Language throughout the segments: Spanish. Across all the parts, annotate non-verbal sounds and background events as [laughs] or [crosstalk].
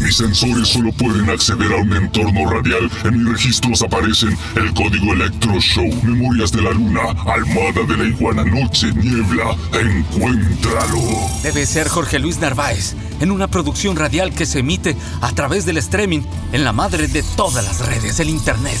Mis sensores solo pueden acceder a un entorno radial. En mis registros aparecen el código Electro Show, Memorias de la Luna, Almada de la Iguana, Noche, Niebla. Encuéntralo. Debe ser Jorge Luis Narváez, en una producción radial que se emite a través del streaming en la madre de todas las redes, el Internet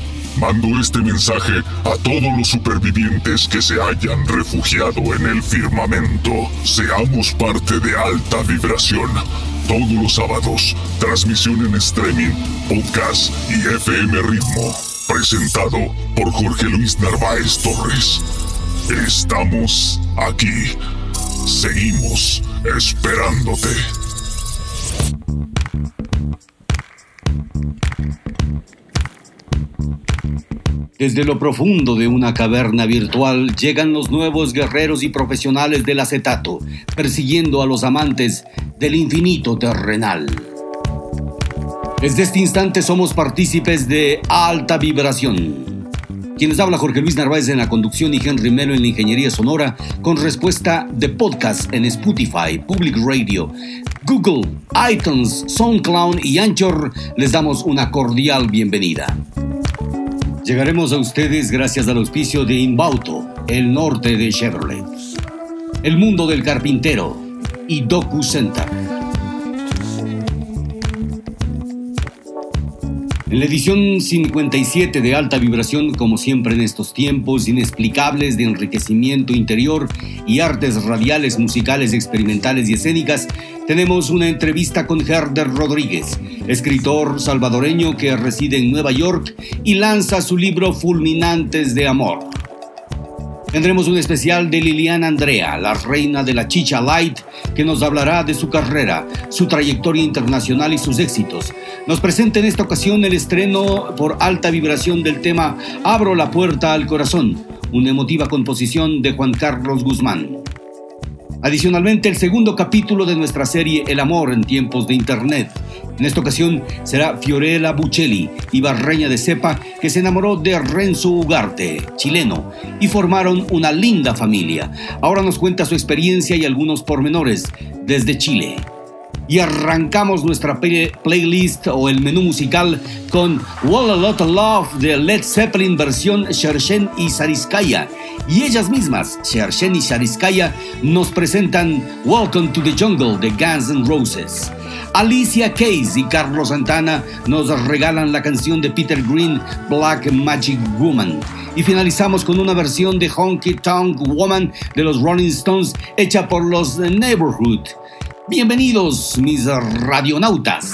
Mando este mensaje a todos los supervivientes que se hayan refugiado en el firmamento. Seamos parte de alta vibración. Todos los sábados, transmisión en streaming, podcast y FM Ritmo. Presentado por Jorge Luis Narváez Torres. Estamos aquí. Seguimos esperándote. Desde lo profundo de una caverna virtual llegan los nuevos guerreros y profesionales del acetato, persiguiendo a los amantes del infinito terrenal. Desde este instante somos partícipes de alta vibración. Quienes habla Jorge Luis Narváez en la conducción y Henry Melo en la ingeniería sonora, con respuesta de podcast en Spotify, Public Radio, Google, iTunes, SoundCloud y Anchor, les damos una cordial bienvenida. Llegaremos a ustedes gracias al auspicio de Inbauto, el norte de Chevrolet, el mundo del carpintero y Docu En la edición 57 de alta vibración, como siempre en estos tiempos inexplicables de enriquecimiento interior y artes radiales, musicales, experimentales y escénicas, tenemos una entrevista con Herder Rodríguez, escritor salvadoreño que reside en Nueva York y lanza su libro Fulminantes de Amor. Tendremos un especial de Liliana Andrea, la reina de la chicha light, que nos hablará de su carrera, su trayectoria internacional y sus éxitos. Nos presenta en esta ocasión el estreno por alta vibración del tema Abro la puerta al corazón, una emotiva composición de Juan Carlos Guzmán. Adicionalmente, el segundo capítulo de nuestra serie El amor en tiempos de Internet. En esta ocasión será Fiorella Buccelli, ibarreña de cepa, que se enamoró de Renzo Ugarte, chileno, y formaron una linda familia. Ahora nos cuenta su experiencia y algunos pormenores desde Chile y arrancamos nuestra playlist o el menú musical con Wall a Lot of Love de Led Zeppelin versión Shershen y Sariskaya. Y ellas mismas, Shershen y Sariskaya, nos presentan Welcome to the Jungle de Guns N' Roses. Alicia Keys y Carlos Santana nos regalan la canción de Peter Green, Black Magic Woman. Y finalizamos con una versión de Honky Tonk Woman de los Rolling Stones hecha por los Neighborhood. Bienvenidos, mis radionautas.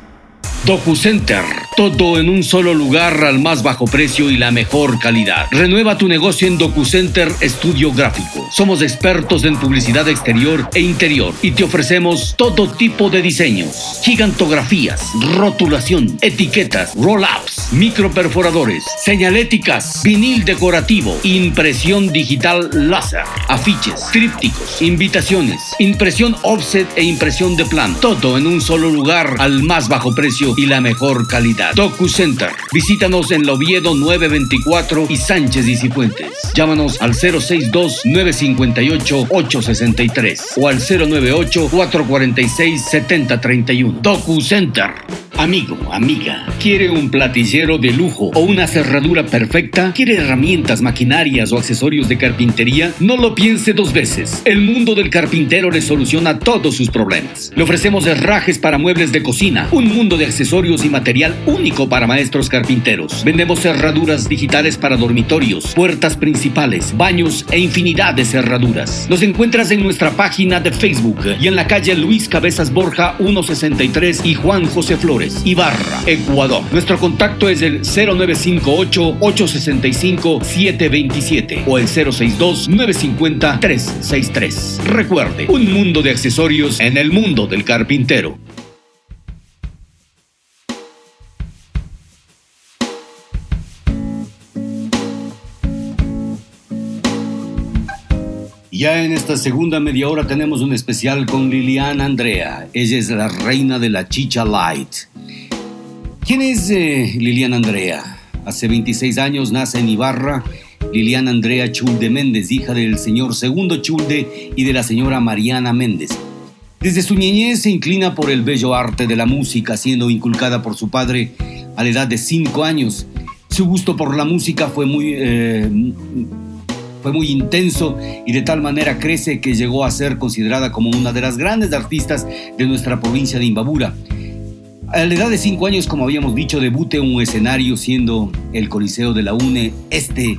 DocuCenter, todo en un solo lugar al más bajo precio y la mejor calidad. Renueva tu negocio en DocuCenter Estudio Gráfico. Somos expertos en publicidad exterior e interior y te ofrecemos todo tipo de diseños, gigantografías, rotulación, etiquetas, roll-ups, microperforadores, señaléticas, vinil decorativo, impresión digital láser, afiches, trípticos, invitaciones, impresión offset e impresión de plano. Todo en un solo lugar al más bajo precio y la mejor calidad. DocuCenter. Visítanos en La Oviedo 924 y Sánchez y. Llámanos al 062-958-863 o al 098-446-7031. DocuCenter. Amigo, amiga, ¿quiere un platicero de lujo o una cerradura perfecta? ¿Quiere herramientas, maquinarias o accesorios de carpintería? No lo piense dos veces. El mundo del carpintero le soluciona todos sus problemas. Le ofrecemos herrajes para muebles de cocina, un mundo de accesorios y material único para maestros carpinteros. Vendemos cerraduras digitales para dormitorios, puertas principales, baños e infinidad de cerraduras. Nos encuentras en nuestra página de Facebook y en la calle Luis Cabezas Borja 163 y Juan José Flores, Ibarra, Ecuador. Nuestro contacto es el 0958-865-727 o el 062-950-363. Recuerde, un mundo de accesorios en el mundo del carpintero. Ya en esta segunda media hora tenemos un especial con Liliana Andrea. Ella es la reina de la chicha light. ¿Quién es eh, Liliana Andrea? Hace 26 años nace en Ibarra Liliana Andrea Chulde Méndez, hija del señor Segundo Chulde y de la señora Mariana Méndez. Desde su niñez se inclina por el bello arte de la música, siendo inculcada por su padre a la edad de 5 años. Su gusto por la música fue muy, eh, fue muy intenso y de tal manera crece que llegó a ser considerada como una de las grandes artistas de nuestra provincia de Imbabura. A la edad de 5 años, como habíamos dicho, debute un escenario siendo el Coliseo de la UNE este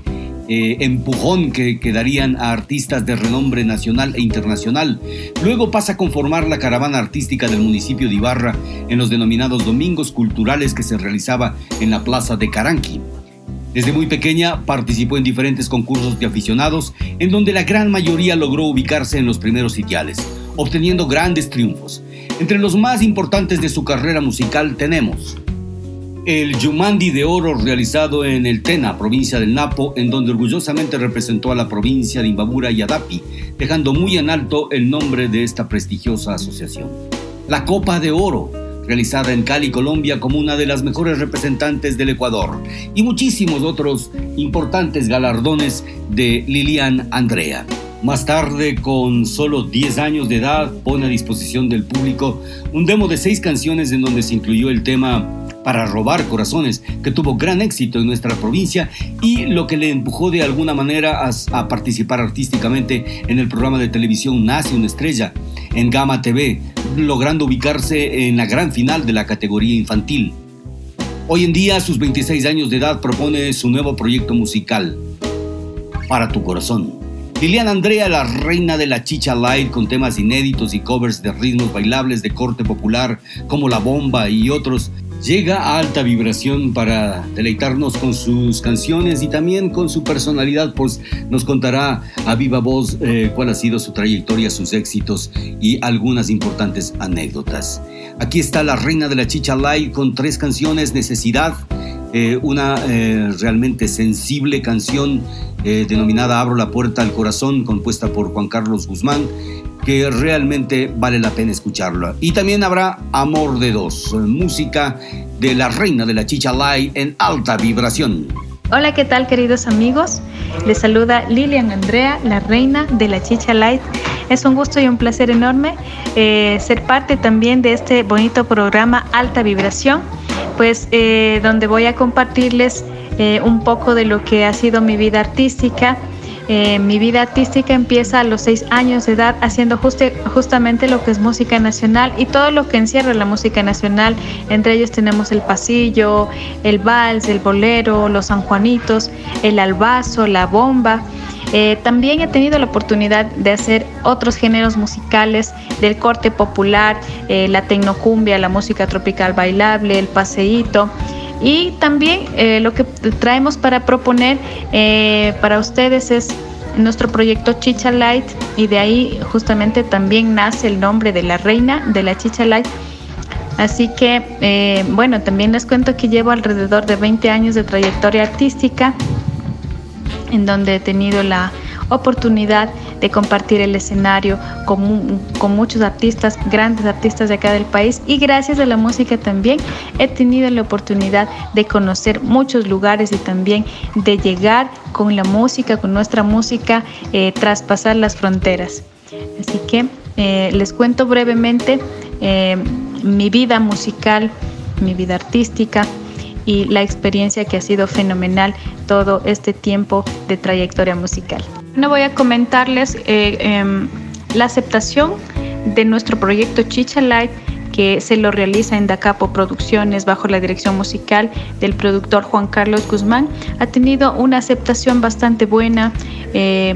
eh, empujón que, que, darían a artistas de renombre nacional e internacional. Luego pasa a conformar la caravana artística del municipio de Ibarra en los denominados domingos culturales que se realizaba en la plaza de Caranqui. Desde muy pequeña participó en diferentes concursos de aficionados, en donde la gran mayoría logró ubicarse en los primeros sitiales, obteniendo grandes triunfos. Entre los más importantes de su carrera musical tenemos el Yumandi de Oro realizado en el Tena, provincia del Napo, en donde orgullosamente representó a la provincia de Imbabura y Adapi, dejando muy en alto el nombre de esta prestigiosa asociación. La Copa de Oro, realizada en Cali, Colombia, como una de las mejores representantes del Ecuador, y muchísimos otros importantes galardones de Lilian Andrea. Más tarde, con solo 10 años de edad, pone a disposición del público un demo de seis canciones en donde se incluyó el tema para robar corazones, que tuvo gran éxito en nuestra provincia y lo que le empujó de alguna manera a, a, participar artísticamente en el programa de televisión Nace una estrella en Gama TV, logrando ubicarse en la gran final de la categoría infantil. Hoy en día, a sus 26 años de edad, propone su nuevo proyecto musical, Para tu corazón. Liliana Andrea, la reina de la chicha light, con temas inéditos y covers de ritmos bailables de corte popular como La Bomba y otros, llega a alta vibración para deleitarnos con sus canciones y también con su personalidad, pues nos contará a viva voz eh, cuál ha sido su trayectoria, sus éxitos y algunas importantes anécdotas. Aquí está la reina de la chicha light con tres canciones, Necesidad, eh, una eh, realmente sensible canción eh, denominada Abro la puerta al corazón, compuesta por Juan Carlos Guzmán, que realmente vale la pena escucharla. Y también habrá Amor de Dos, música de la reina de la chicha light en alta vibración. Hola, ¿qué tal queridos amigos? Les saluda Lilian Andrea, la reina de la chicha light. Es un gusto y un placer enorme ser parte también de este bonito programa Alta Vibración, pues eh, donde voy a compartirles eh, un poco de lo que ha sido mi vida artística. Eh, mi vida artística empieza a los seis años de edad haciendo justamente lo que es música nacional y todo lo que encierra la música nacional. Entre ellos tenemos el pasillo, el vals, el bolero, los sanjuanitos, el albazo, la bomba. Eh, también he tenido la oportunidad de hacer otros géneros musicales del corte popular, eh, la tecnocumbia, la música tropical bailable, el paseíto. Y también eh, lo que traemos para proponer eh, para ustedes es nuestro proyecto Chicha Light y de ahí justamente también nace el nombre de la reina de la Chicha Light. Así que, eh, bueno, también les cuento que llevo alrededor de 20 años de trayectoria artística en donde he tenido la oportunidad de compartir el escenario con, con, muchos artistas, grandes artistas de acá del país y gracias a la música también he tenido la oportunidad de conocer muchos lugares y también de llegar con la música, con nuestra música, eh, traspasar las fronteras. Así que eh, les cuento brevemente eh, mi vida musical, mi vida artística, y la experiencia que ha sido fenomenal todo este tiempo de trayectoria musical. No voy a comentarles eh, eh, la aceptación de nuestro proyecto Chicha Light que se lo realiza en Dacapo Producciones bajo la dirección musical del productor Juan Carlos Guzmán. Ha tenido una aceptación bastante buena. Eh,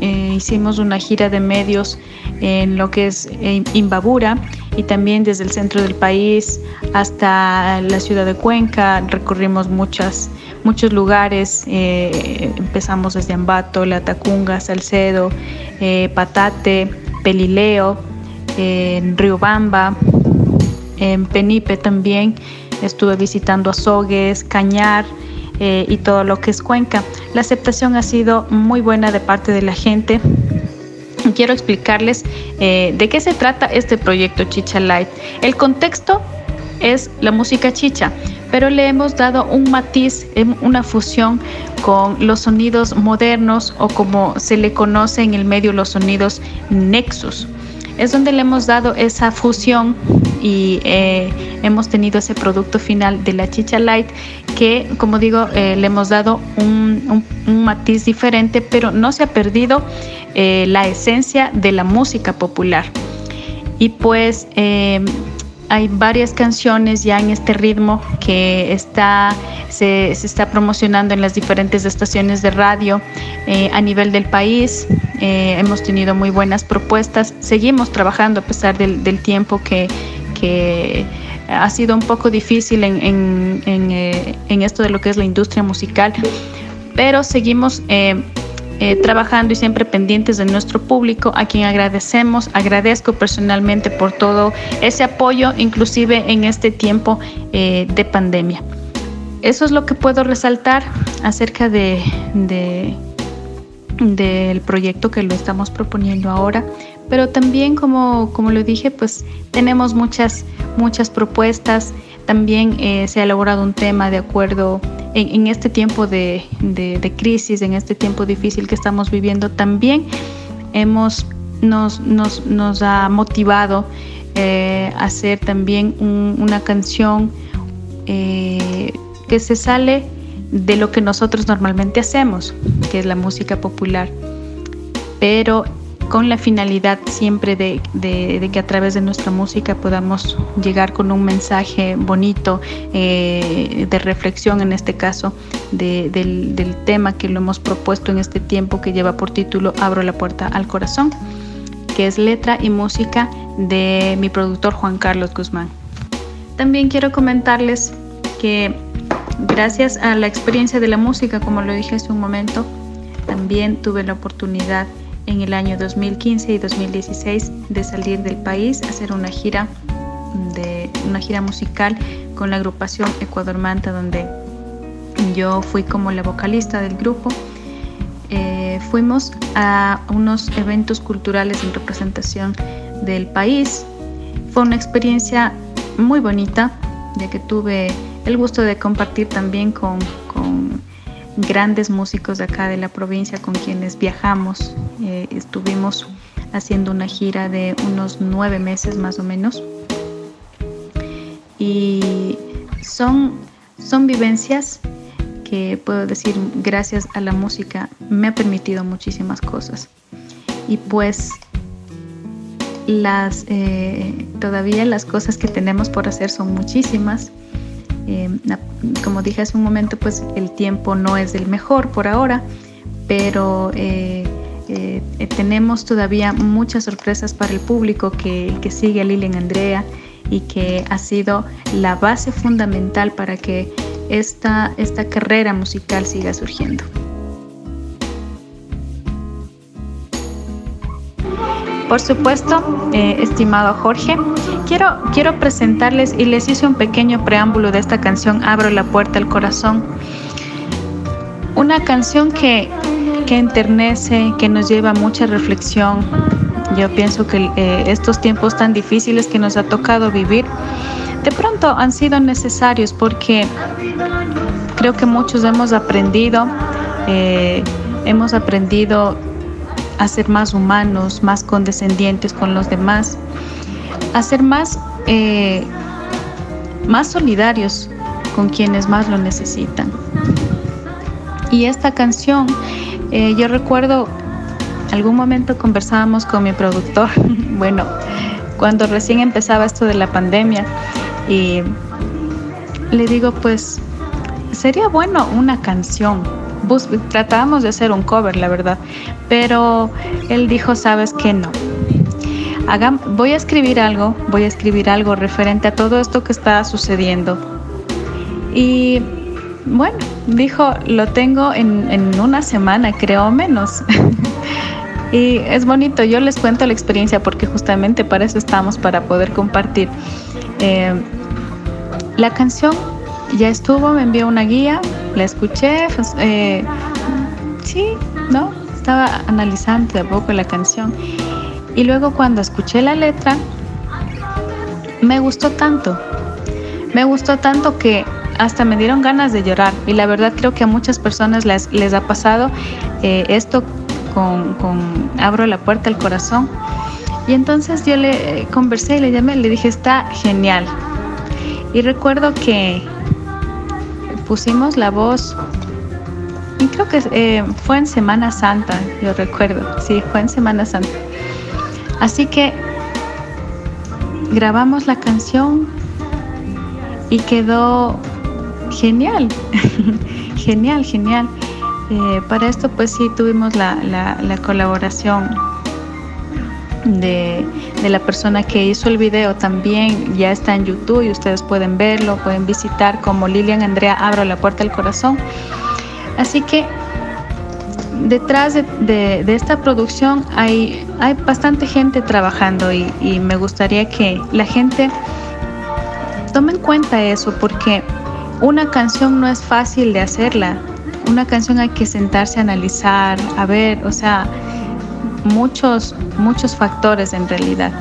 eh, hicimos una gira de medios en lo que es Imbabura y también desde el centro del país hasta la ciudad de Cuenca. Recorrimos muchas, muchos lugares. Eh, empezamos desde Ambato, La Tacunga, Salcedo, Patate, Pelileo en Riobamba, en Penipe también. Estuve visitando Azogues, Cañar eh, y todo lo que es Cuenca. La aceptación ha sido muy buena de parte de la gente. quiero explicarles eh, de qué se trata este proyecto Chicha Light. El contexto es la música chicha, pero le hemos dado un matiz, em, una fusión con los sonidos modernos o como se le conoce en el medio los sonidos nexus. Es donde le hemos dado esa fusión y eh, hemos tenido ese producto final de la chicha light que, como digo, eh, le hemos dado un, un- matiz diferente, pero no se ha perdido eh, la esencia de la música popular. Y pues eh, hay varias canciones ya en este ritmo que está, se, está promocionando en las diferentes estaciones de radio eh, a nivel del país. Eh, hemos tenido muy buenas propuestas. Seguimos trabajando a pesar del, tiempo que, que ha sido un poco difícil en, en- en, eh, esto de lo que es la industria musical, pero seguimos eh, eh, trabajando y siempre pendientes de nuestro público, a quien agradecemos, agradezco personalmente por todo ese apoyo, inclusive en este tiempo eh, de pandemia. Eso es lo que puedo resaltar acerca de, de- del proyecto que lo estamos proponiendo ahora, pero también como, como lo dije, pues tenemos muchas, muchas propuestas, también eh, se ha elaborado un tema de acuerdo en, este tiempo de, crisis, en este tiempo difícil que estamos viviendo, también hemos, nos, nos, nos ha motivado eh, a hacer también un- una canción eh, que se sale de lo que nosotros normalmente hacemos, que es la música popular, pero con la finalidad siempre de, de- de que a través de nuestra música podamos llegar con un mensaje bonito, eh, de reflexión en este caso, de- del, del tema que lo hemos propuesto en este tiempo que lleva por título Abro la puerta al corazón, que es letra y música de mi productor Juan Carlos Guzmán. También quiero comentarles que gracias a la experiencia de la música, como lo dije hace un momento, también tuve la oportunidad en el año 2015 y 2016 de salir del país, hacer una gira de una gira musical con la agrupación Ecuador Manta, donde yo fui como la vocalista del grupo. Eh, fuimos a unos eventos culturales en representación del país. Fue una experiencia muy bonita, ya que tuve el gusto de compartir también con, grandes músicos de acá de la provincia con quienes viajamos. Eh, estuvimos haciendo una gira de unos nueve meses más o menos. Y son, son vivencias que puedo decir, gracias a la música, me ha permitido muchísimas cosas. Y pues las, eh, todavía las cosas que tenemos por hacer son muchísimas. Eh, como dije hace un momento, pues el tiempo no es el mejor por ahora, pero eh, eh, eh, tenemos todavía muchas sorpresas para el público que, que sigue a Lilian Andrea y que ha sido la base fundamental para que esta, esta carrera musical siga surgiendo. Por supuesto, eh, estimado Jorge, quiero, quiero presentarles y les hice un pequeño preámbulo de esta canción Abro la puerta al corazón. Una canción que, que enternece, que nos lleva a mucha reflexión. Yo pienso que eh, estos tiempos tan difíciles que nos ha tocado vivir, de pronto han sido necesarios porque creo que muchos hemos aprendido, eh, hemos aprendido a ser más humanos, más condescendientes con los demás, a ser más, eh, más solidarios con quienes más lo necesitan. Y esta canción, eh, yo recuerdo, algún momento conversábamos con mi productor, [laughs] bueno, cuando recién empezaba esto de la pandemia, y le digo, pues, sería bueno una canción. Tratábamos de hacer un cover, la verdad, pero él dijo, sabes que no. Voy a escribir algo, voy a escribir algo referente a todo esto que está sucediendo. Y bueno, dijo, lo tengo en, en una semana, creo menos. [laughs] y es bonito, yo les cuento la experiencia porque justamente para eso estamos, para poder compartir. Eh, la canción ya estuvo, me envió una guía, la escuché, pues, eh, sí, ¿no? estaba analizando de poco la canción y luego cuando escuché la letra me gustó tanto, me gustó tanto que hasta me dieron ganas de llorar y la verdad creo que a muchas personas les, les ha pasado eh, esto con, con Abro la puerta al corazón y entonces yo le eh, conversé y le llamé, le dije, está genial. Y recuerdo que pusimos la voz, y creo que eh, fue en Semana Santa, yo recuerdo, sí, fue en Semana Santa. Así que grabamos la canción y quedó genial, [laughs] genial, genial. Eh, para esto pues sí tuvimos la, la, la colaboración de, de, la persona que hizo el video también ya está en YouTube y ustedes pueden verlo, pueden visitar como Lilian Andrea Abro la Puerta del Corazón. Así que detrás de, de, esta producción hay, hay, bastante gente trabajando y, y me gustaría que la gente tome en cuenta eso porque una canción no es fácil de hacerla. Una canción hay que sentarse a analizar, a ver, o sea, muchos, muchos factores en realidad.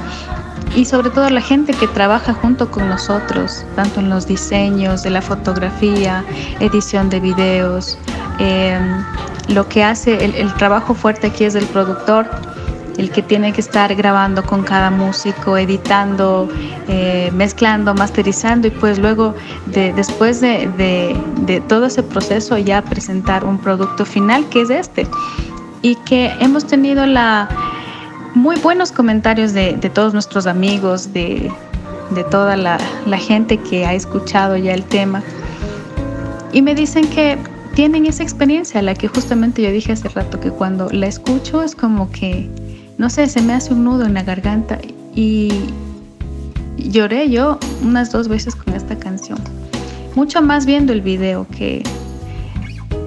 Y sobre todo la gente que trabaja junto con nosotros, tanto en los diseños de la fotografía, edición de videos, eh, lo que hace el, el, trabajo fuerte aquí es del productor, el que tiene que estar grabando con cada músico, editando, eh, mezclando, masterizando y pues luego de, después de, de, de todo ese proceso ya presentar un producto final que es este y que hemos tenido la muy buenos comentarios de, de todos nuestros amigos, de, de toda la, la, gente que ha escuchado ya el tema. Y me dicen que tienen esa experiencia, la que justamente yo dije hace rato, que cuando la escucho es como que, no sé, se me hace un nudo en la garganta y lloré yo unas dos veces con esta canción. Mucho más viendo el video que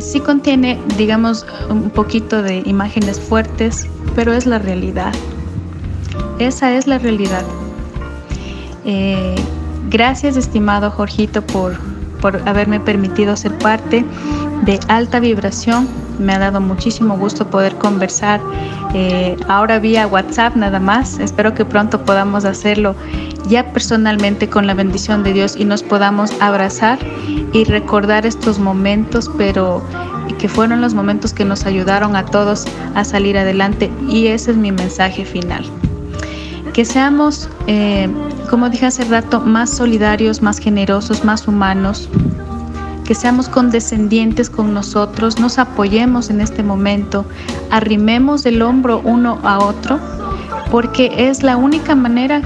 sí contiene, digamos, un poquito de imágenes fuertes, pero es la realidad. Esa es la realidad. Eh, gracias, estimado Jorgito, por, por haberme permitido ser parte de alta vibración. Me ha dado muchísimo gusto poder conversar eh, ahora vía WhatsApp nada más. Espero que pronto podamos hacerlo ya personalmente con la bendición de Dios y nos podamos abrazar y recordar estos momentos, pero que fueron los momentos que nos ayudaron a todos a salir adelante y ese es mi mensaje final. Que seamos, eh, como dije hace rato, más solidarios, más generosos, más humanos, que seamos condescendientes con nosotros, nos apoyemos en este momento, arrimemos el hombro uno a otro, porque es la única manera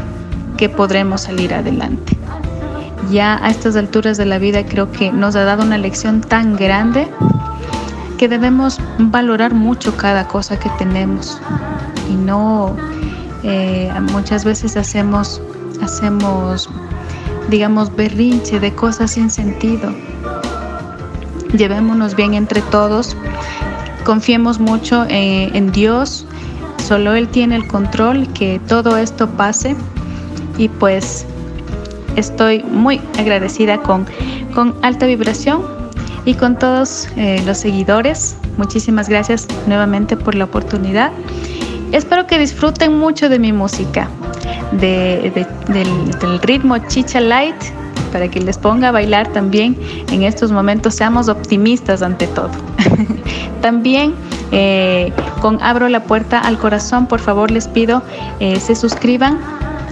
que podremos salir adelante. Ya a estas alturas de la vida creo que nos ha dado una lección tan grande que debemos valorar mucho cada cosa que tenemos. Y no eh, muchas veces hacemos hacemos digamos berrinche de cosas sin sentido. Llevémonos bien entre todos confiemos mucho eh, en Dios. Solo Él tiene el control que todo esto pase y pues estoy muy agradecida con, con Alta Vibración y con todos eh, los seguidores. Muchísimas gracias nuevamente por la oportunidad. Espero que disfruten mucho de mi música, de, de, del, del ritmo Chicha Light, para que les ponga a bailar también en estos momentos. Seamos optimistas ante todo. [laughs] también eh, con Abro la Puerta al Corazón, por favor les pido eh, se suscriban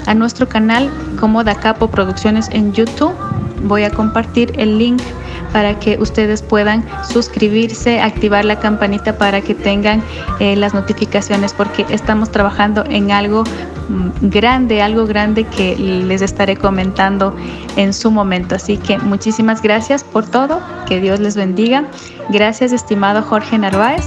a nuestro canal como Da Capo Producciones en YouTube. Voy a compartir el link para que ustedes puedan suscribirse, activar la campanita para que tengan eh, las notificaciones porque estamos trabajando en algo mm, grande, algo grande que les estaré comentando en su momento. Así que muchísimas gracias por todo, que Dios les bendiga. Gracias, estimado Jorge Narváez.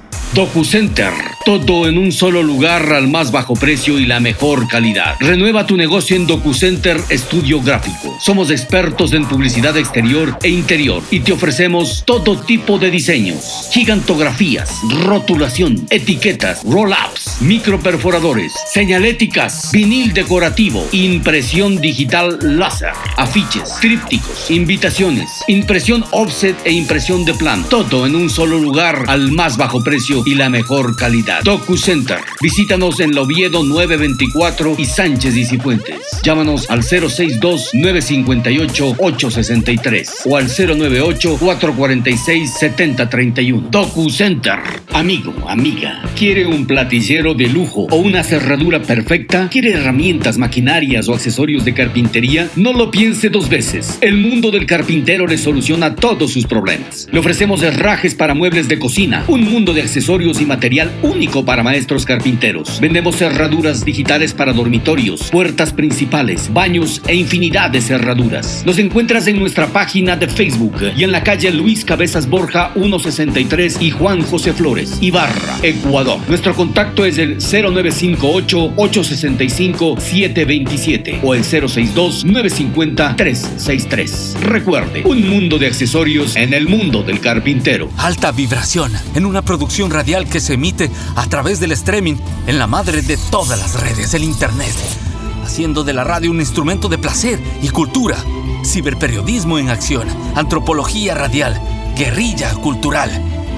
DocuCenter, todo en un solo lugar al más bajo precio y la mejor calidad. Renueva tu negocio en DocuCenter Estudio Gráfico. Somos expertos en publicidad exterior e interior y te ofrecemos todo tipo de diseños, gigantografías, rotulación, etiquetas, roll-ups, microperforadores, señaléticas, vinil decorativo, impresión digital láser, afiches, trípticos, invitaciones, impresión offset e impresión de plano. Todo en un solo lugar al más bajo precio y la mejor calidad. Docu Center. Visítanos en la Oviedo 924 y Sánchez y Cifuentes. Llámanos al 062-958-863 o al 098-446-7031. Docu Center. Amigo, amiga, ¿quiere un platillero de lujo o una cerradura perfecta? ¿Quiere herramientas, maquinarias o accesorios de carpintería? No lo piense dos veces. El mundo del carpintero le soluciona todos sus problemas. Le ofrecemos herrajes para muebles de cocina, un mundo de accesorios y material único para maestros carpinteros. Vendemos cerraduras digitales para dormitorios, puertas principales, baños e infinidad de cerraduras. Nos encuentras en nuestra página de Facebook y en la calle Luis Cabezas Borja 163 y Juan José Flores, Ibarra, Ecuador. Nuestro contacto es el 0958-865-727 o el 062-950-363. Recuerde, un mundo de accesorios en el mundo del carpintero. Alta vibración en una producción radial que se emite a través del streaming en la madre de todas las redes, el Internet, haciendo de la radio un instrumento de placer y cultura, ciberperiodismo en acción, antropología radial, guerrilla cultural,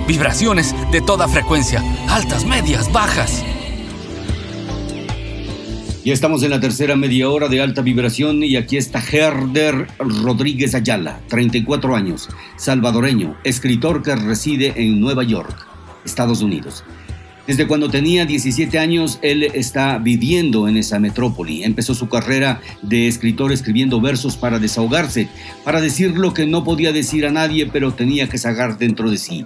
vibraciones de toda frecuencia, altas, medias, bajas. Ya estamos en la tercera media hora de alta vibración y aquí está Herder Rodríguez Ayala, 34 años, salvadoreño, escritor que reside en Nueva York, Estados Unidos. Desde cuando tenía 17 años, él está viviendo en esa metrópoli. Empezó su carrera de escritor escribiendo versos para desahogarse, para decir lo que no podía decir a nadie, pero tenía que sacar dentro de sí.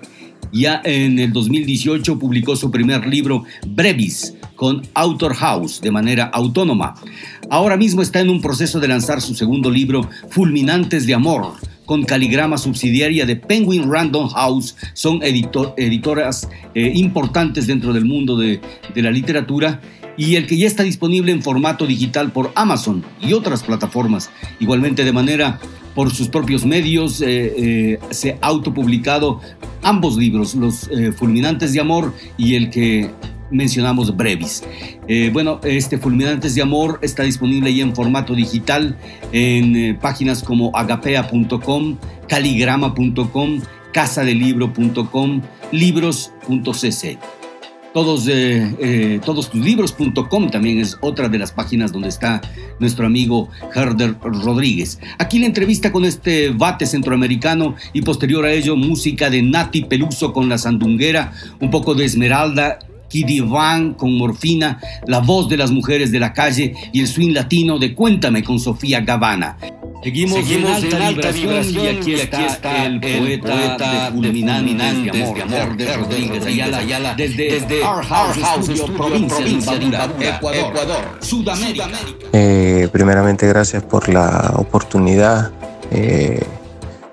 Ya en el 2018 publicó su primer libro, Brevis, con Author House, de manera autónoma. Ahora mismo está en un proceso de lanzar su segundo libro, Fulminantes de Amor, con caligrama subsidiaria de Penguin Random House. Son editor, editoras eh, importantes dentro del mundo de, de la literatura y el que ya está disponible en formato digital por Amazon y otras plataformas, igualmente de manera por sus propios medios, eh, eh, se ha autopublicado ambos libros, Los eh, Fulminantes de Amor y el que mencionamos Brevis. Bueno, este Fulminantes de Amor está disponible ya en formato digital en páginas como agapea.com, caligrama.com, casadelibro.com, libros.cc. Todos, eh, todostuslibros.com también es otra de las páginas donde está nuestro amigo Herder Rodríguez. Aquí la entrevista con este bate centroamericano y posterior a ello música de Nati Peluso con la sandunguera, un poco de Esmeralda Kiddy Van con Morfina, la voz de las mujeres de la calle y el swing latino de Cuéntame con Sofía Gavana. Seguimos, Seguimos en alta, vibración, y aquí, está, el poeta, de fulminantes de amor, Herder Rodríguez Ayala, desde, desde Our House, Studio, provincia, de Imbabura, Ecuador, Sudamérica. Eh, primeramente, gracias por la oportunidad eh,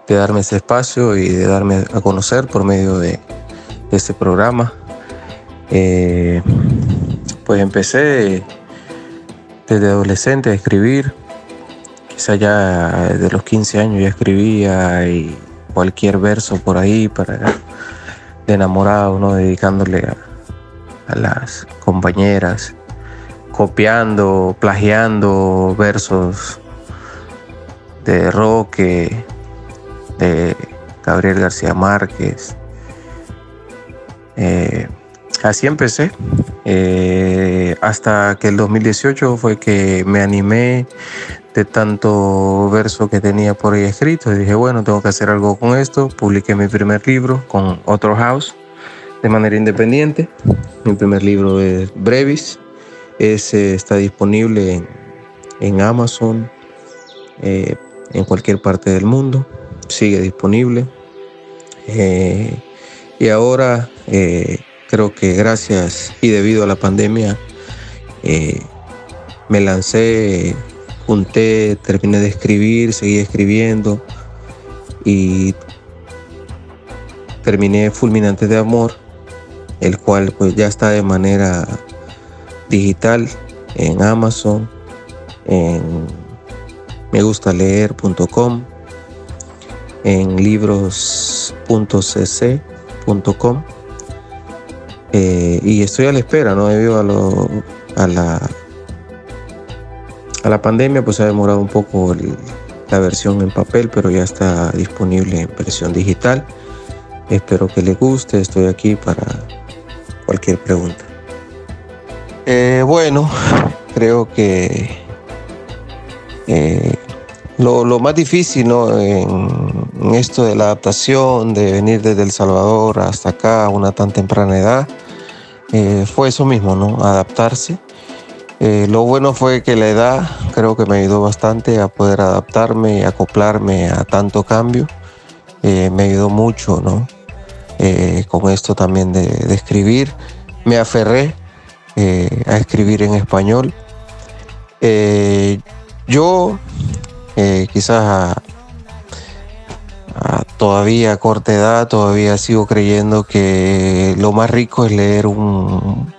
de darme este espacio y de darme a conocer por medio de, de este programa. Eh, pues empecé desde adolescente a escribir, quizá ya de los 15 años ya escribía y cualquier verso por ahí para de enamorado, ¿no? dedicándole a, a las compañeras, copiando, plagiando versos de Roque, de Gabriel García Márquez. Eh, así empecé. Eh, hasta que el 2018 fue que me animé de tanto verso que tenía por ahí escrito. Dije, bueno, tengo que hacer algo con esto. Publiqué mi primer libro con otro house de manera independiente. Mi primer libro es Brevis. Ese está disponible en, Amazon, eh, en cualquier parte del mundo. Sigue disponible. Eh, y ahora creo que gracias y debido a la pandemia eh, me lancé, junté, terminé de escribir, seguí escribiendo y terminé Fulminantes de Amor, el cual pues ya está de manera digital en Amazon, en megustaleer.com, en libros.cc.com eh, y estoy a la espera, ¿no? Debido a, lo, a, la, a la pandemia, pues ha demorado un poco el- la versión en papel, pero ya está disponible en versión digital. Espero que les guste, estoy aquí para cualquier pregunta. Eh, bueno, creo que eh, lo, lo más difícil ¿no? en, en esto de la adaptación, de venir desde El Salvador hasta acá a una tan temprana edad, eh, fue eso mismo, ¿no? Adaptarse. Eh, lo bueno fue que la edad creo que me ayudó bastante a poder adaptarme y acoplarme a tanto cambio. Eh, me ayudó mucho, ¿no? Con esto también de, de escribir. Me aferré a escribir en español. Yo quizás a todavía a corta edad, todavía sigo creyendo que lo más rico es leer un,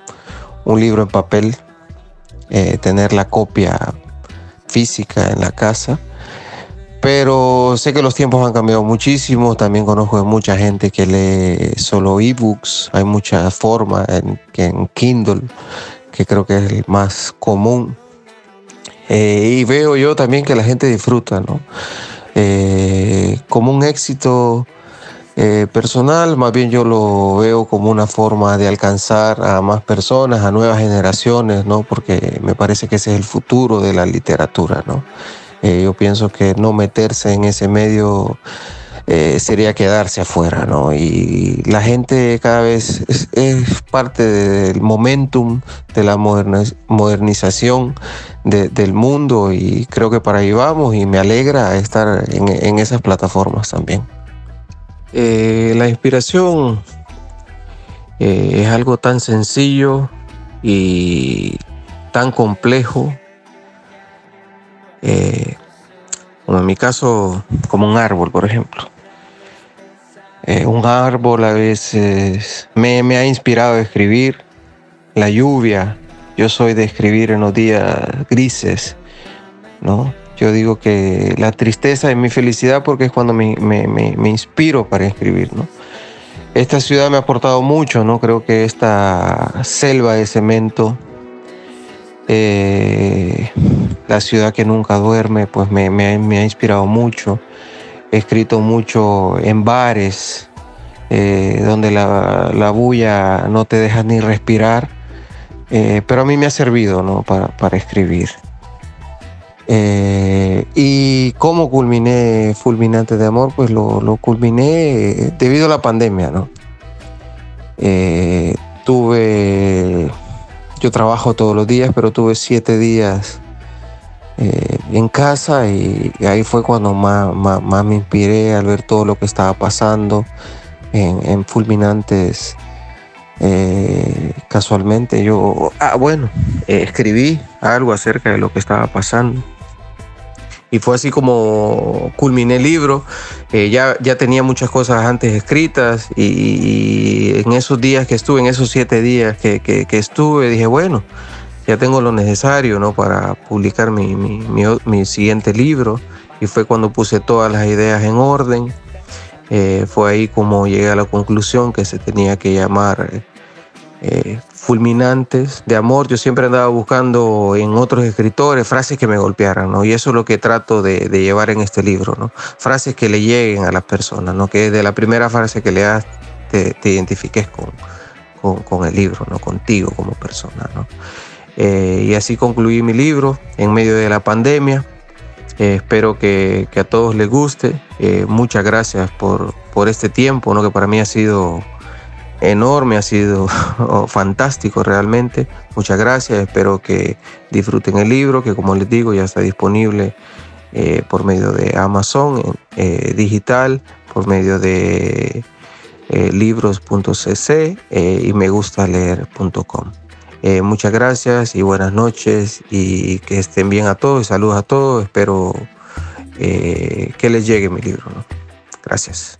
un libro en papel, eh, tener la copia física en la casa. Pero sé que los tiempos han cambiado muchísimo. También conozco de mucha gente que lee solo ebooks. Hay muchas formas en, en Kindle, que creo que es el más común. Eh, y veo yo también que la gente disfruta, ¿no? Eh, como un éxito eh, personal, más bien yo lo veo como una forma de alcanzar a más personas, a nuevas generaciones, ¿no? Porque me parece que ese es el futuro de la literatura, ¿no? Eh, yo pienso que no meterse en ese medio eh, sería quedarse afuera, ¿no? Y la gente cada vez es, parte del momentum de la modernización de- del mundo y creo que para ahí vamos y me alegra estar en, esas plataformas también. Eh, la inspiración eh, es algo tan sencillo y tan complejo, como en mi caso, como un árbol, por ejemplo. Eh, un árbol a veces me, me ha inspirado a escribir, la lluvia, yo soy de escribir en los días grises, ¿no? Yo digo que la tristeza es mi felicidad porque es cuando me, me- me- inspiro para escribir, ¿no? Esta ciudad me ha aportado mucho, ¿no? Creo que esta selva de cemento, eh, la ciudad que nunca duerme, pues me ha inspirado mucho. He escrito mucho en bares, eh, donde la, la, bulla no te deja ni respirar, eh, pero a mí me ha servido ¿no? para, para escribir. Eh, y cómo culminé Fulminante de Amor, pues lo, lo culminé debido a la pandemia, ¿no? tuve, yo trabajo todos los días, pero tuve siete días eh, en casa y, ahí fue cuando más, más, me inspiré al ver todo lo que estaba pasando en, fulminantes. Eh, casualmente yo, ah, bueno, eh, escribí algo acerca de lo que estaba pasando. Y fue así como culminé el libro. ya, ya tenía muchas cosas antes escritas y, en esos días que estuve, en esos siete días que, que, que estuve, dije, bueno, ya tengo lo necesario ¿no? para publicar mi, mi, mi, siguiente libro y fue cuando puse todas las ideas en orden. Eh, fue ahí como llegué a la conclusión que se tenía que llamar eh, Fulminantes de Amor. Yo siempre andaba buscando en otros escritores frases que me golpearan, ¿no? Y eso es lo que trato de, de llevar en este libro, ¿no? Frases que le lleguen a las personas, ¿no? Que de la primera frase que leas te, te identifiques con, con, con, el libro, ¿no? Contigo como persona, ¿no? Eh, y así concluí mi libro en medio de la pandemia. Eh, espero que, a todos les guste. Eh, muchas gracias por, por, este tiempo, ¿no? que para mí ha sido enorme, ha sido [laughs] fantástico realmente. Muchas gracias. Espero que disfruten el libro, que como les digo ya está disponible por medio de Amazon digital, por medio de libros.cc y me gusta leer.com. Eh, muchas gracias y buenas noches y que estén bien a todos. Saludos a todos. Espero eh, que les llegue mi libro. Gracias.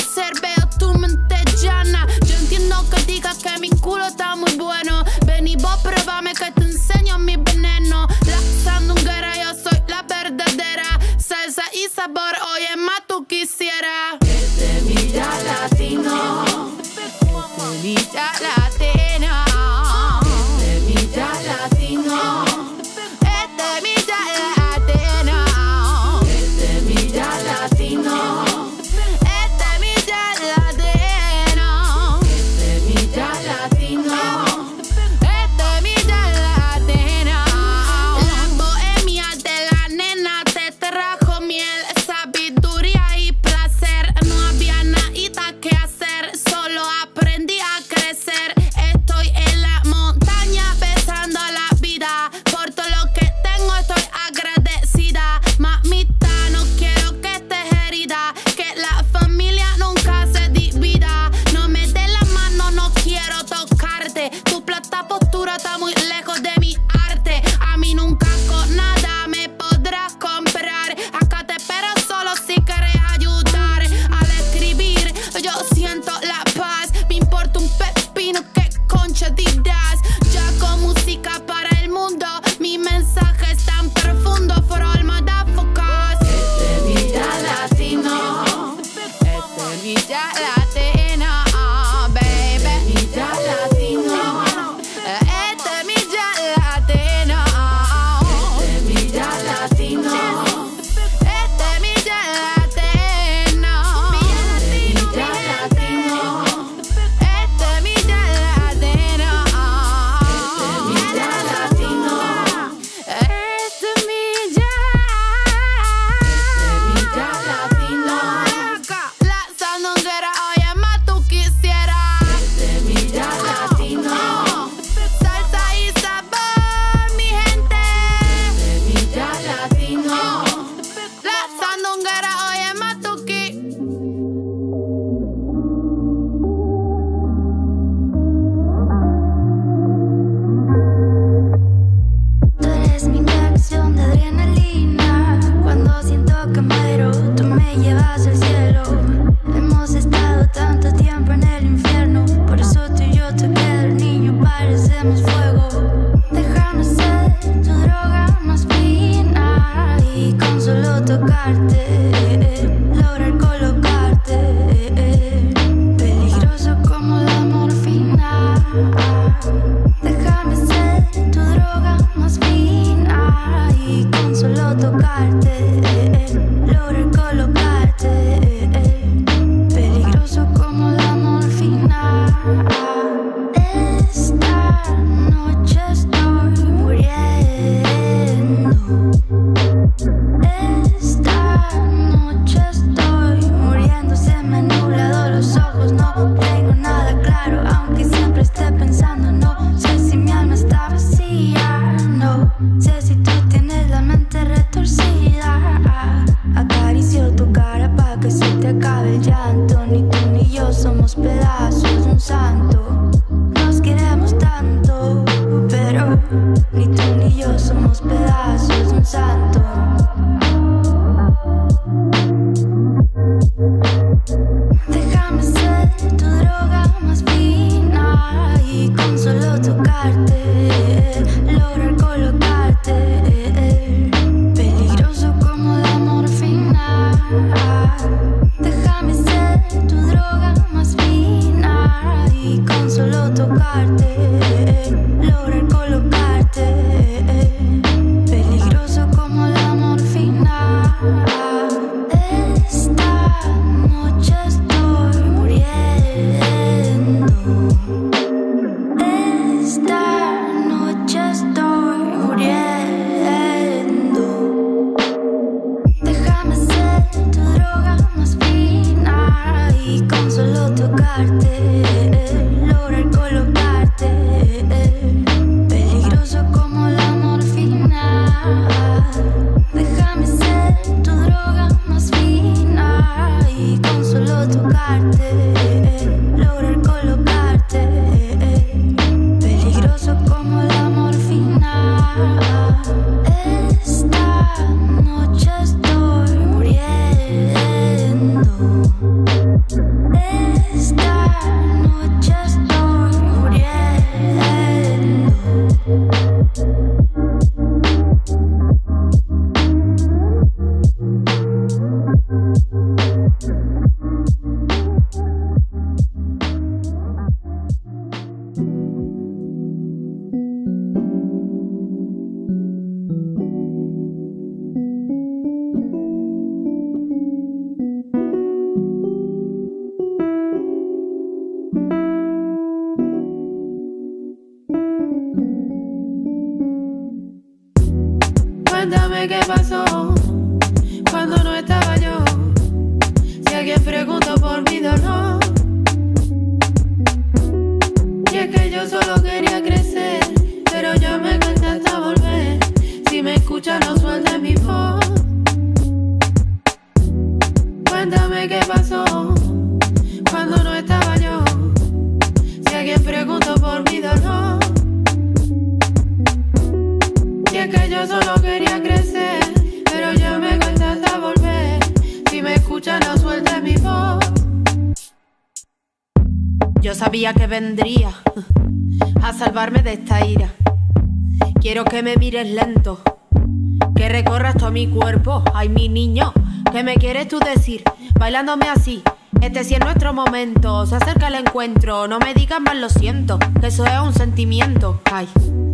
No me digas más lo siento, que eso es un sentimiento. Ay,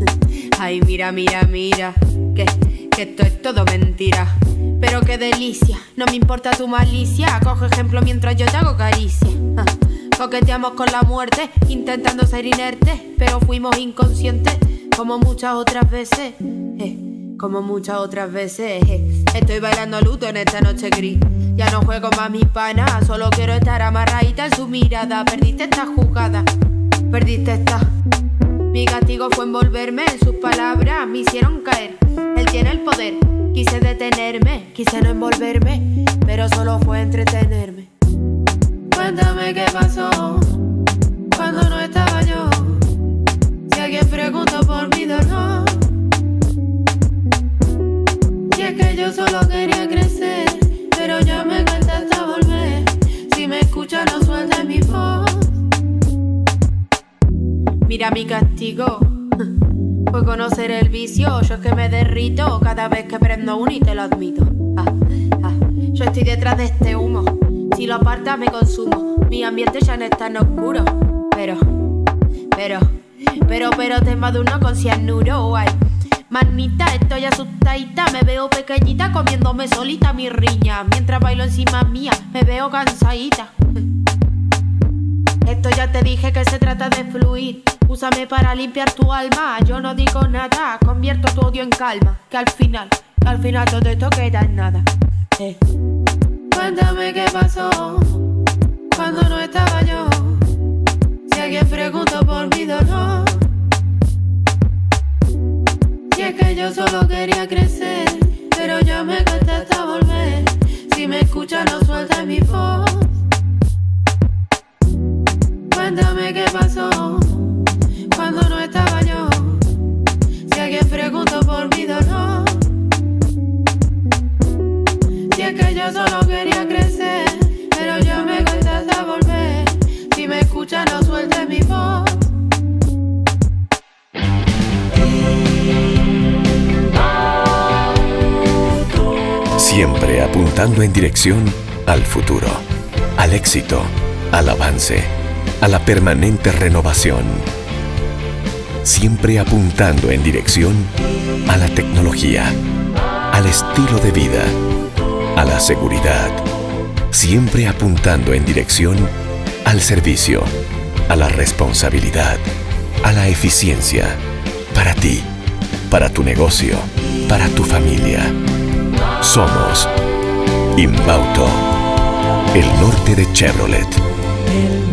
[laughs] ay, mira, mira, mira, que, que esto es todo mentira. Pero qué delicia, no me importa tu malicia. Cojo ejemplo mientras yo te hago caricia. Coqueteamos con la muerte, intentando ser inertes, pero fuimos inconscientes, como muchas otras veces. Eh, como muchas otras veces. Eh. Estoy bailando luto en esta noche gris. Ya no juego más mi pana, solo quiero estar amarradita en su mirada. Perdiste esta jugada, perdiste esta. Mi castigo fue envolverme en sus palabras, me hicieron caer. Él tiene el poder, quise detenerme, quise no envolverme, pero solo fue entretenerme. Cuéntame qué pasó cuando no estaba yo. Si alguien preguntó por mi dolor, si es que yo solo quería. escucha los suelta mi voz. Mira mi castigo. Fue conocer el vicio, yo es que me derrito cada vez que prendo uno y te lo admito. Ah, ah, yo estoy detrás de este humo, si lo apartas me consumo. Mi ambiente ya no es tan oscuro, pero, pero, pero, pero te embadurno con cianuro. Ay. Manita, estoy asustadita, me veo pequeñita comiéndome solita mi riña. Mientras bailo encima mía, me veo cansadita. Esto ya te dije que se trata de fluir. Úsame para limpiar tu alma. Yo no digo nada, convierto tu odio en calma. Que al final, que al final todo esto queda en nada. Eh. Cuéntame qué pasó cuando no estaba yo. Si alguien pregunta por mi dolor. Si es que yo solo quería crecer, pero ya me cuesta hasta volver. Si me escucha, no suelta mi voz. Cuéntame qué pasó cuando no estaba yo. Si alguien preguntó por mi dolor. Si es que yo solo quería crecer, pero ya me cuesta hasta volver. Si me escucha, no suelte mi voz. Siempre apuntando en dirección al futuro, al éxito, al avance a la permanente renovación. Siempre apuntando en dirección a la tecnología, al estilo de vida, a la seguridad. Siempre apuntando en dirección al servicio, a la responsabilidad, a la eficiencia. Para ti, para tu negocio, para tu familia. Somos Inbauto, el norte de Chevrolet.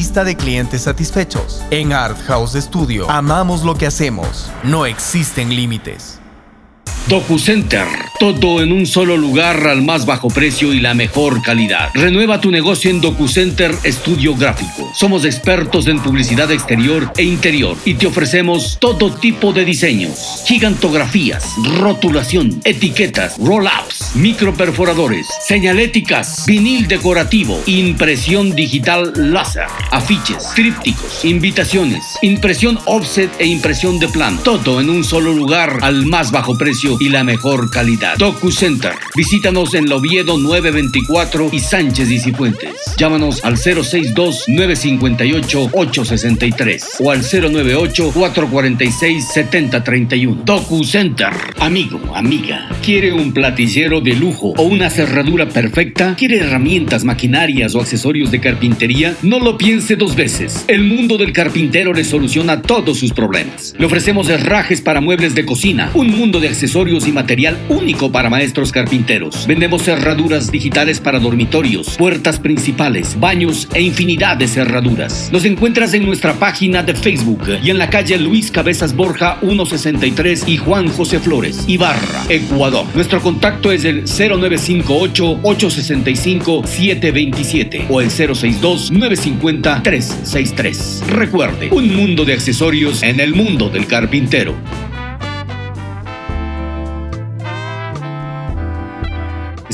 lista de clientes satisfechos. En Art House Studio amamos lo que hacemos. No existen límites. DocuCenter, todo en un solo lugar al más bajo precio y la mejor calidad. Renueva tu negocio en DocuCenter Estudio Gráfico. Somos expertos en publicidad exterior e interior y te ofrecemos todo tipo de diseños, gigantografías, rotulación, etiquetas, roll-ups, microperforadores, señaléticas, vinil decorativo, impresión digital láser, afiches, trípticos, invitaciones, impresión offset e impresión de plan. Todo en un solo lugar al más bajo precio y la mejor calidad. Docu Center. Visítanos en Loviedo 924 y Sánchez y. Llámanos al 062-958-863 o al 098-446-7031. Docu Center. Amigo, amiga, ¿quiere un platicero de lujo o una cerradura perfecta? ¿Quiere herramientas, maquinarias o accesorios de carpintería? No lo piense dos veces. El mundo del carpintero le soluciona todos sus problemas. Le ofrecemos herrajes para muebles de cocina, un mundo de accesorios y material único para maestros carpinteros. Vendemos cerraduras digitales para dormitorios, puertas principales, baños e infinidad de cerraduras. Nos encuentras en nuestra página de Facebook y en la calle Luis Cabezas Borja 163 y Juan José Flores, Ibarra, Ecuador. Nuestro contacto es el 0958-865-727 o el 062-950-363. Recuerde, un mundo de accesorios en el mundo del carpintero.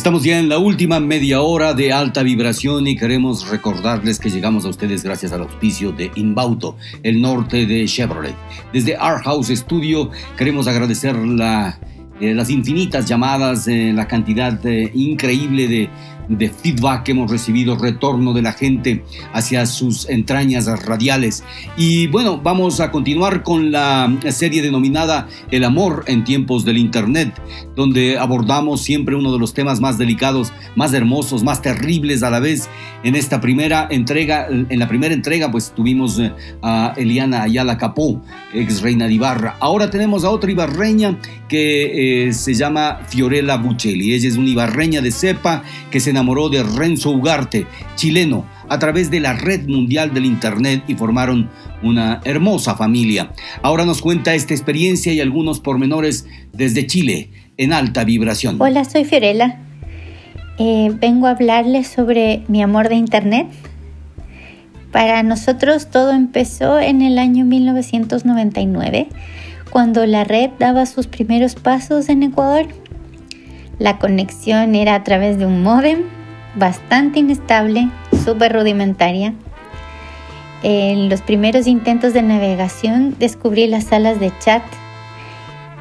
Estamos ya en la última media hora de alta vibración y queremos recordarles que llegamos a ustedes gracias al auspicio de Inbauto, el norte de Chevrolet. Desde Art House Studio queremos agradecer la, eh, las infinitas llamadas, eh, la cantidad eh, increíble de de feedback que hemos recibido, retorno de la gente hacia sus entrañas radiales. Y bueno, vamos a continuar con la serie denominada El amor en tiempos del Internet, donde abordamos siempre uno de los temas más delicados, más hermosos, más terribles a la vez. En esta primera entrega, en la primera entrega, pues tuvimos eh, a Eliana Ayala Capó, ex reina de Ibarra. Ahora tenemos a otra ibarreña que eh, se llama Fiorella Buccelli. Ella es una ibarreña de cepa que se enamoró de Renzo Ugarte, chileno, a través de la red mundial del Internet y formaron una hermosa familia. Ahora nos cuenta esta experiencia y algunos pormenores desde Chile, en alta vibración. Hola, soy Fiorella. Eh, vengo a hablarles sobre mi amor de Internet. Para nosotros todo empezó en el año 1999, cuando la red daba sus primeros pasos en Ecuador. La conexión era a través de un modem bastante inestable, súper rudimentaria. En los primeros intentos de navegación descubrí las salas de chat.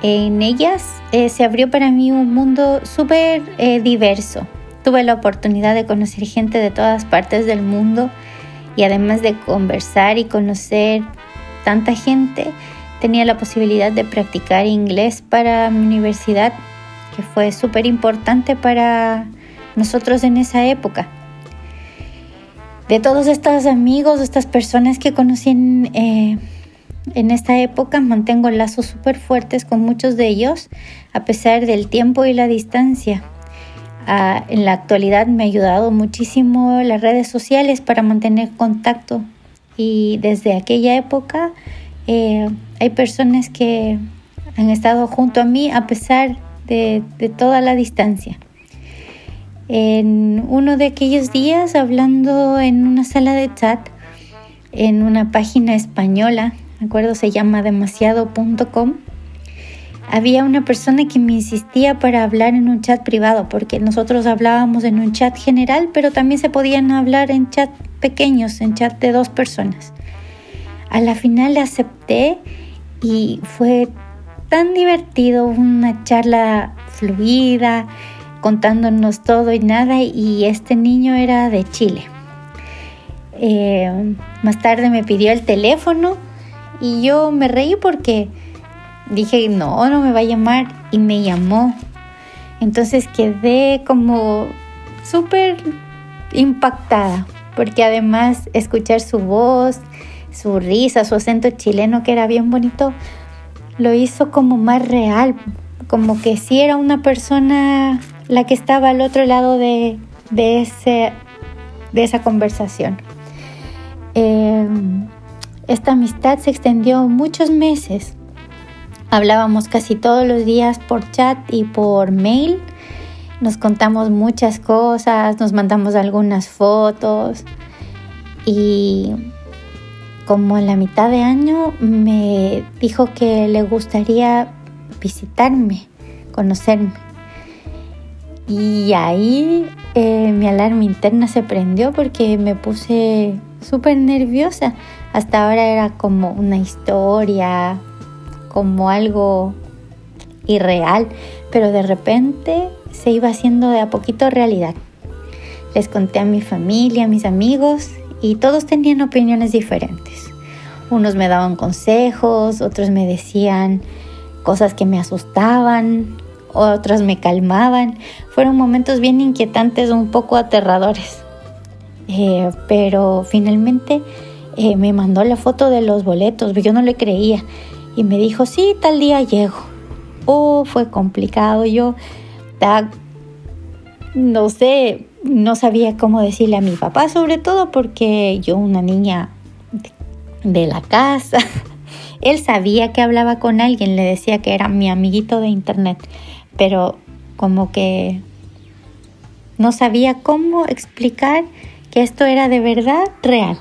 En ellas eh, se abrió para mí un mundo súper eh, diverso. Tuve la oportunidad de conocer gente de todas partes del mundo y además de conversar y conocer tanta gente, tenía la posibilidad de practicar inglés para mi universidad, que fue súper importante para nosotros en esa época. De todos estos amigos, estas personas que conocí en, eh, en esta época, mantengo lazos súper fuertes con muchos de ellos, a pesar del tiempo y la distancia. Ah, en la actualidad me ha ayudado muchísimo las redes sociales para mantener contacto y desde aquella época eh, hay personas que han estado junto a mí a pesar de, toda la distancia. En uno de aquellos días, hablando en una sala de chat, en una página española, me acuerdo se llama demasiado.com, había una persona que me insistía para hablar en un chat privado, porque nosotros hablábamos en un chat general, pero también se podían hablar en chat pequeños, en chat de dos personas. A la final acepté y fue tan divertido, una charla fluida, contándonos todo y nada y este niño era de Chile. Eh, más tarde me pidió el teléfono y yo me reí porque dije, no, no me va a llamar y me llamó. Entonces quedé como súper impactada porque además escuchar su voz, su risa, su acento chileno que era bien bonito, lo hizo como más real, como que si era una persona la que estaba al otro lado de, ese, de esa conversación. Em, esta amistad se extendió muchos meses. Hablábamos casi todos los días por chat y por mail. Nos contamos muchas cosas, nos mandamos algunas fotos y como en la mitad de año me dijo que le gustaría visitarme, conocerme. Y ahí eh, mi alarma interna se prendió porque me puse súper nerviosa. Hasta ahora era como una historia, como algo irreal, pero de repente se iba haciendo de a poquito realidad. Les conté a mi familia, a mis amigos y todos tenían opiniones diferentes. Unos me daban consejos, otros me decían cosas que me asustaban, otras me calmaban. Fueron momentos bien inquietantes, un poco aterradores. Eh, pero finalmente eh, me mandó la foto de los boletos, yo no le creía. Y me dijo, sí, tal día llego. Oh, fue complicado. Yo, no sé, no sabía cómo decirle a mi papá, sobre todo porque yo, una niña de la casa, [laughs] él sabía que hablaba con alguien, le decía que era mi amiguito de internet, pero como que no sabía cómo explicar que esto era de verdad real.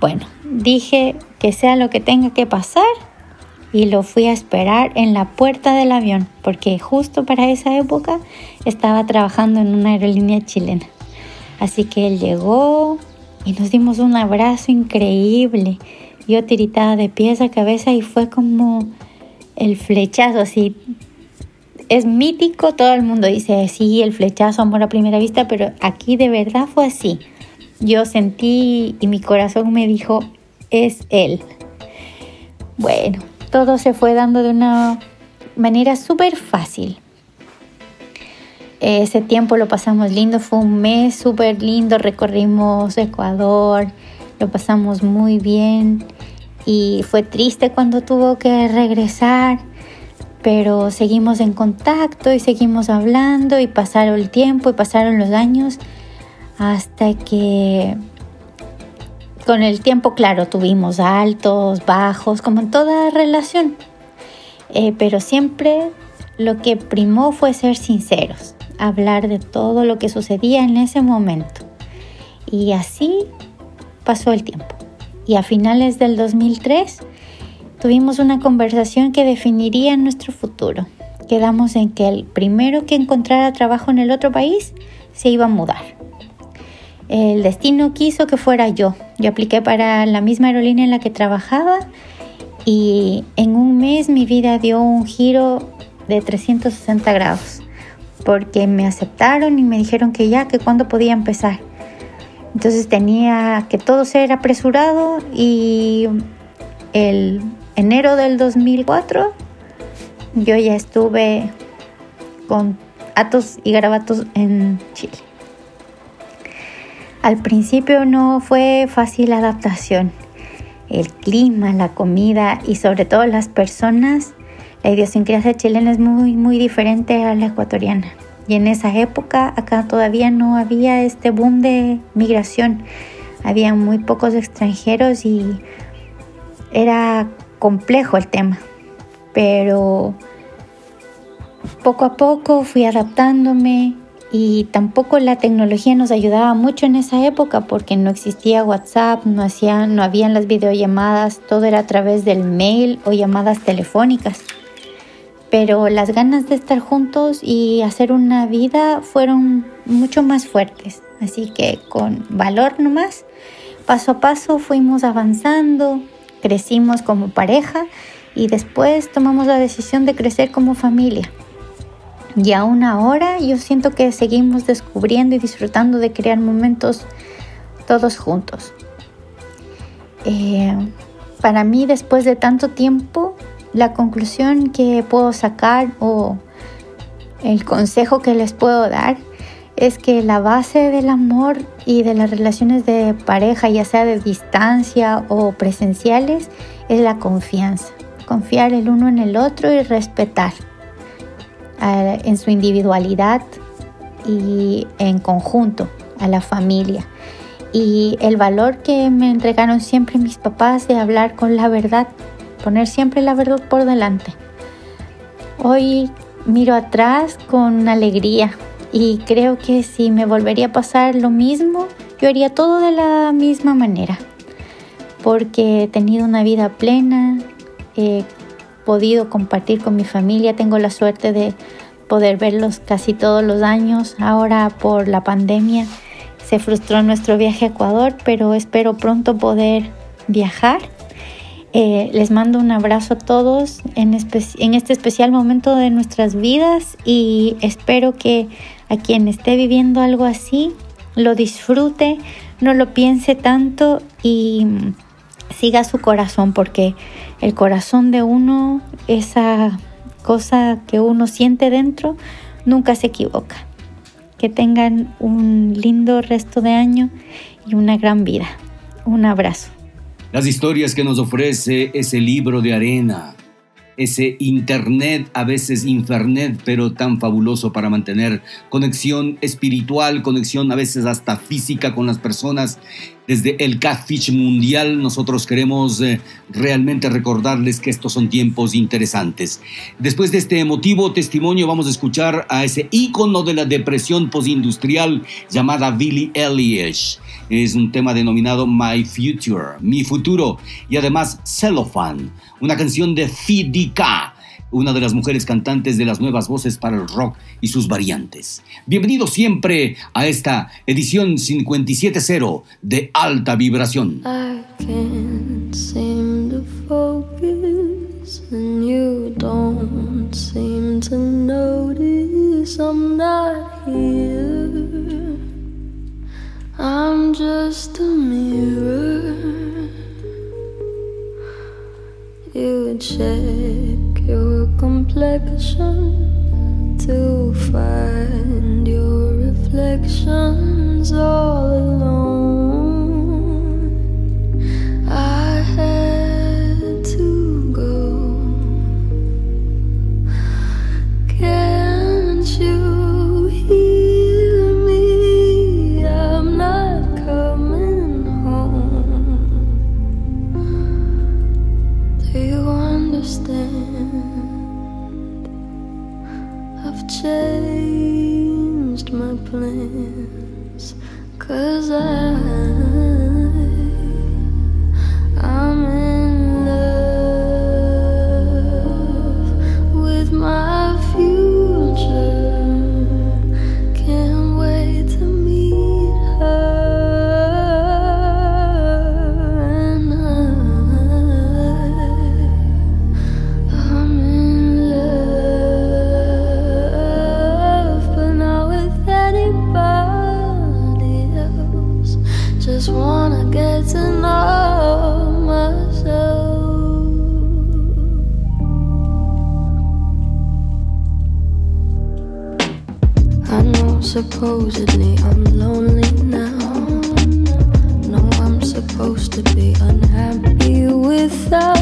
Bueno, dije que sea lo que tenga que pasar, y lo fui a esperar en la puerta del avión, porque justo para esa época estaba trabajando en una aerolínea chilena. Así que él llegó y nos dimos un abrazo increíble. Yo tiritada de pies a cabeza y fue como el flechazo, así. Es mítico, todo el mundo dice, sí, el flechazo, amor a primera vista, pero aquí de verdad fue así. Yo sentí y mi corazón me dijo, es él. Bueno, todo se fue dando de una manera súper fácil. Ese tiempo lo pasamos lindo, fue un mes súper lindo, recorrimos Ecuador, lo pasamos muy bien y fue triste cuando tuvo que regresar, pero seguimos en contacto y seguimos hablando y pasaron el tiempo y pasaron los años hasta que con el tiempo, claro, tuvimos altos, bajos, como en toda relación. Eh, pero siempre lo que primó fue ser sinceros, hablar de todo lo que sucedía en ese momento. Y así pasó el tiempo. Y a finales del 2003 tuvimos una conversación que definiría nuestro futuro. Quedamos en que el primero que encontrara trabajo en el otro país se iba a mudar. El destino quiso que fuera yo. Yo apliqué para la misma aerolínea en la que trabajaba y en un mes mi vida dio un giro de 360 grados porque me aceptaron y me dijeron que ya, que cuando podía empezar. Entonces tenía que todo ser apresurado y el enero del 2004 yo ya estuve con Atos y Garabatos en Chile. Al principio no fue fácil la adaptación. El clima, la comida y sobre todo las personas, la idiosincrasia chilena es muy muy diferente a la ecuatoriana. Y en esa época acá todavía no había este boom de migración. Había muy pocos extranjeros y era complejo el tema. Pero poco a poco fui adaptándome, y tampoco la tecnología nos ayudaba mucho en esa época porque no existía WhatsApp, no, hacía, no habían las videollamadas, todo era a través del mail o llamadas telefónicas. Pero las ganas de estar juntos y hacer una vida fueron mucho más fuertes. Así que con valor nomás, paso a paso fuimos avanzando, crecimos como pareja y después tomamos la decisión de crecer como familia. Y aún ahora yo siento que seguimos descubriendo y disfrutando de crear momentos todos juntos. Eh, para mí, después de tanto tiempo, la conclusión que puedo sacar o el consejo que les puedo dar es que la base del amor y de las relaciones de pareja, ya sea de distancia o presenciales, es la confianza. Confiar el uno en el otro y respetar en su individualidad y en conjunto a la familia. Y el valor que me entregaron siempre mis papás de hablar con la verdad, poner siempre la verdad por delante. Hoy miro atrás con alegría y creo que si me volvería a pasar lo mismo, yo haría todo de la misma manera, porque he tenido una vida plena, podido compartir con mi familia. Tengo la suerte de poder verlos casi todos los años. Ahora por la pandemia se frustró nuestro viaje a Ecuador, pero espero pronto poder viajar. Eh, les mando un abrazo a todos en, en este especial momento de nuestras vidas y espero que a quien esté viviendo algo así lo disfrute, no lo piense tanto y siga su corazón porque el corazón de uno, esa cosa que uno siente dentro, nunca se equivoca. Que tengan un lindo resto de año y una gran vida. Un abrazo. Las historias que nos ofrece ese libro de arena, ese internet, a veces infernet, pero tan fabuloso para mantener conexión espiritual, conexión a veces hasta física con las personas Desde el Catfish Mundial nosotros queremos eh, realmente recordarles que estos son tiempos interesantes. Después de este emotivo testimonio vamos a escuchar a ese ícono de la depresión postindustrial llamada Billie Eilish. Es un tema denominado My Future, Mi Futuro, y además Cellophane, una canción de Fidika una de las mujeres cantantes de las nuevas voces para el rock y sus variantes. Bienvenido siempre a esta edición 57.0 de Alta Vibración. I'm just a mirror. You check your complexion to find your reflections all alone. Understand? I've changed my plans. Cause I, supposedly I'm lonely now. No, I'm supposed to be unhappy without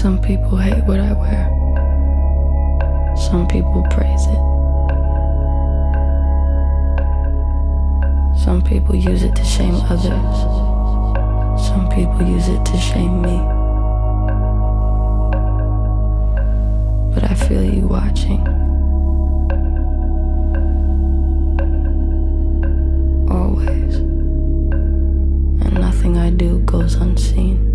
Some people hate what I wear. Some people praise it. Some people use it to shame others. Some people use it to shame me. But I feel you watching. Always. And nothing I do goes unseen.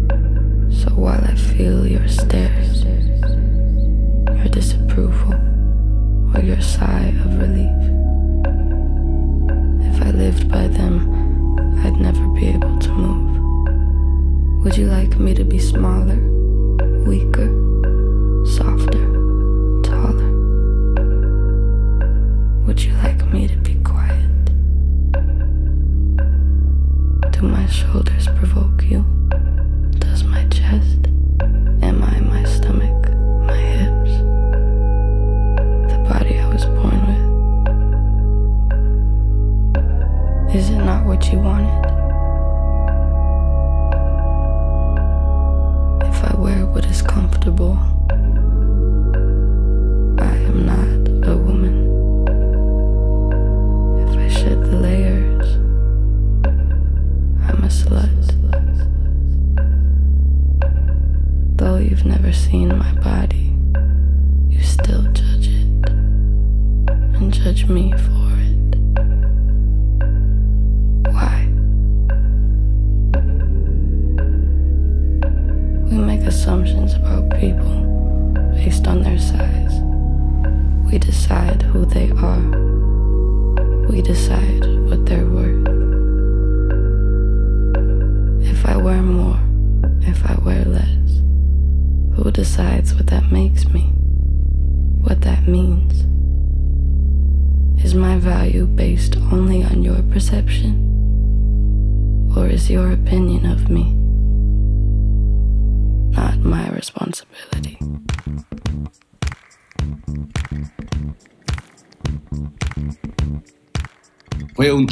While I feel your stares, your disapproval, or your sigh of relief. If I lived by them, I'd never be able to move. Would you like me to be smaller, weaker, softer, taller? Would you like me to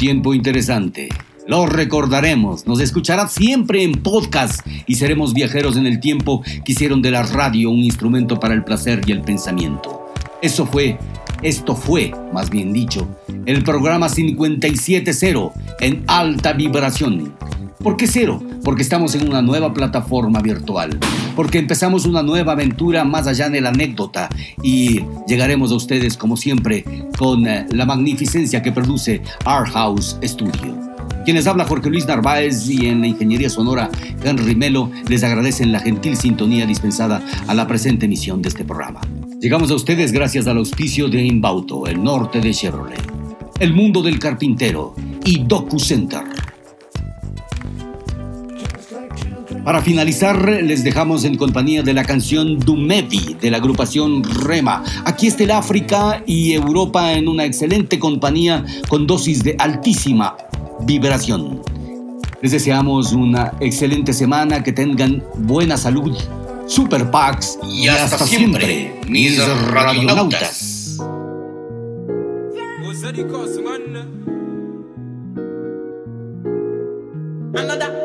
tiempo interesante. Lo recordaremos, nos escuchará siempre en podcast y seremos viajeros en el tiempo que hicieron de la radio un instrumento para el placer y el pensamiento. Eso fue, esto fue, más bien dicho, el programa 570 en alta vibración. ¿Por qué cero? Porque estamos en una nueva plataforma virtual. Porque empezamos una nueva aventura más allá de la anécdota y llegaremos a ustedes como siempre con eh, la magnificencia que produce Art House Studio. Quienes habla Jorge Luis Narváez y en la ingeniería sonora Henry Melo les agradecen la gentil sintonía dispensada a la presente emisión de este programa. Llegamos a ustedes gracias al auspicio de Inbauto, el norte de Chevrolet, el mundo del carpintero y Docu Center. Para finalizar, les dejamos en compañía de la canción Dumevi de la agrupación Rema. Aquí está el África y Europa en una excelente compañía con dosis de altísima vibración. Les deseamos una excelente semana, que tengan buena salud, super packs y, hasta, siempre, mis radionautas. Another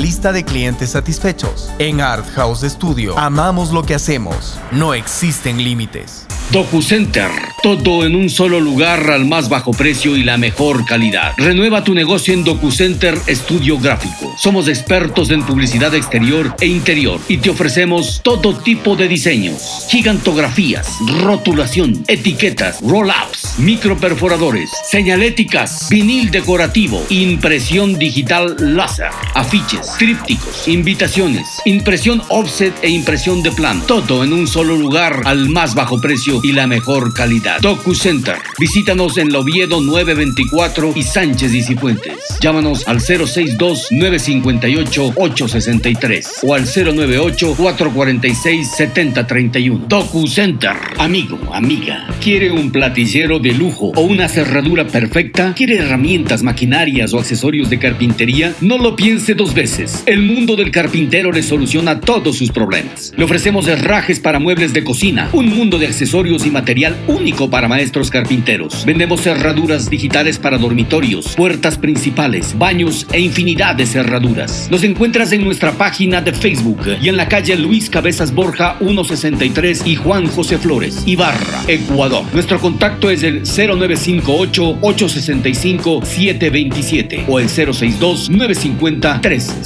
lista de clientes satisfechos. En Art House Studio amamos lo que hacemos. No existen límites. DocuCenter, todo en un solo lugar al más bajo precio y la mejor calidad. Renueva tu negocio en DocuCenter Estudio Gráfico. Somos expertos en publicidad exterior e interior y te ofrecemos todo tipo de diseños, gigantografías, rotulación, etiquetas, roll-ups, microperforadores, señaléticas, vinil decorativo, impresión digital láser, afiches, trípticos, invitaciones, impresión offset e impresión de plan. Todo en un solo lugar al más bajo precio y la mejor calidad. DocuCenter. Visítanos en Loviedo 924 y Sánchez y Cifuentes. Llámanos al 062-958-863 o al 098-446-7031. DocuCenter. Amigo, amiga, ¿quiere un platicero de lujo o una cerradura perfecta? ¿Quiere herramientas, maquinarias o accesorios de carpintería? No lo piense dos veces. El mundo del carpintero le soluciona todos sus problemas. Le ofrecemos herrajes para muebles de cocina, un mundo de accesorios y material único para maestros carpinteros. Vendemos cerraduras digitales para dormitorios, puertas principales, baños e infinidad de cerraduras. Nos encuentras en nuestra página de Facebook y en la calle Luis Cabezas Borja 163 y Juan José Flores, Ibarra, Ecuador. Nuestro contacto es el 0958 865 727 o el 062 950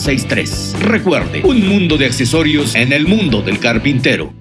363. Recuerde, un mundo de accesorios en el mundo del carpintero.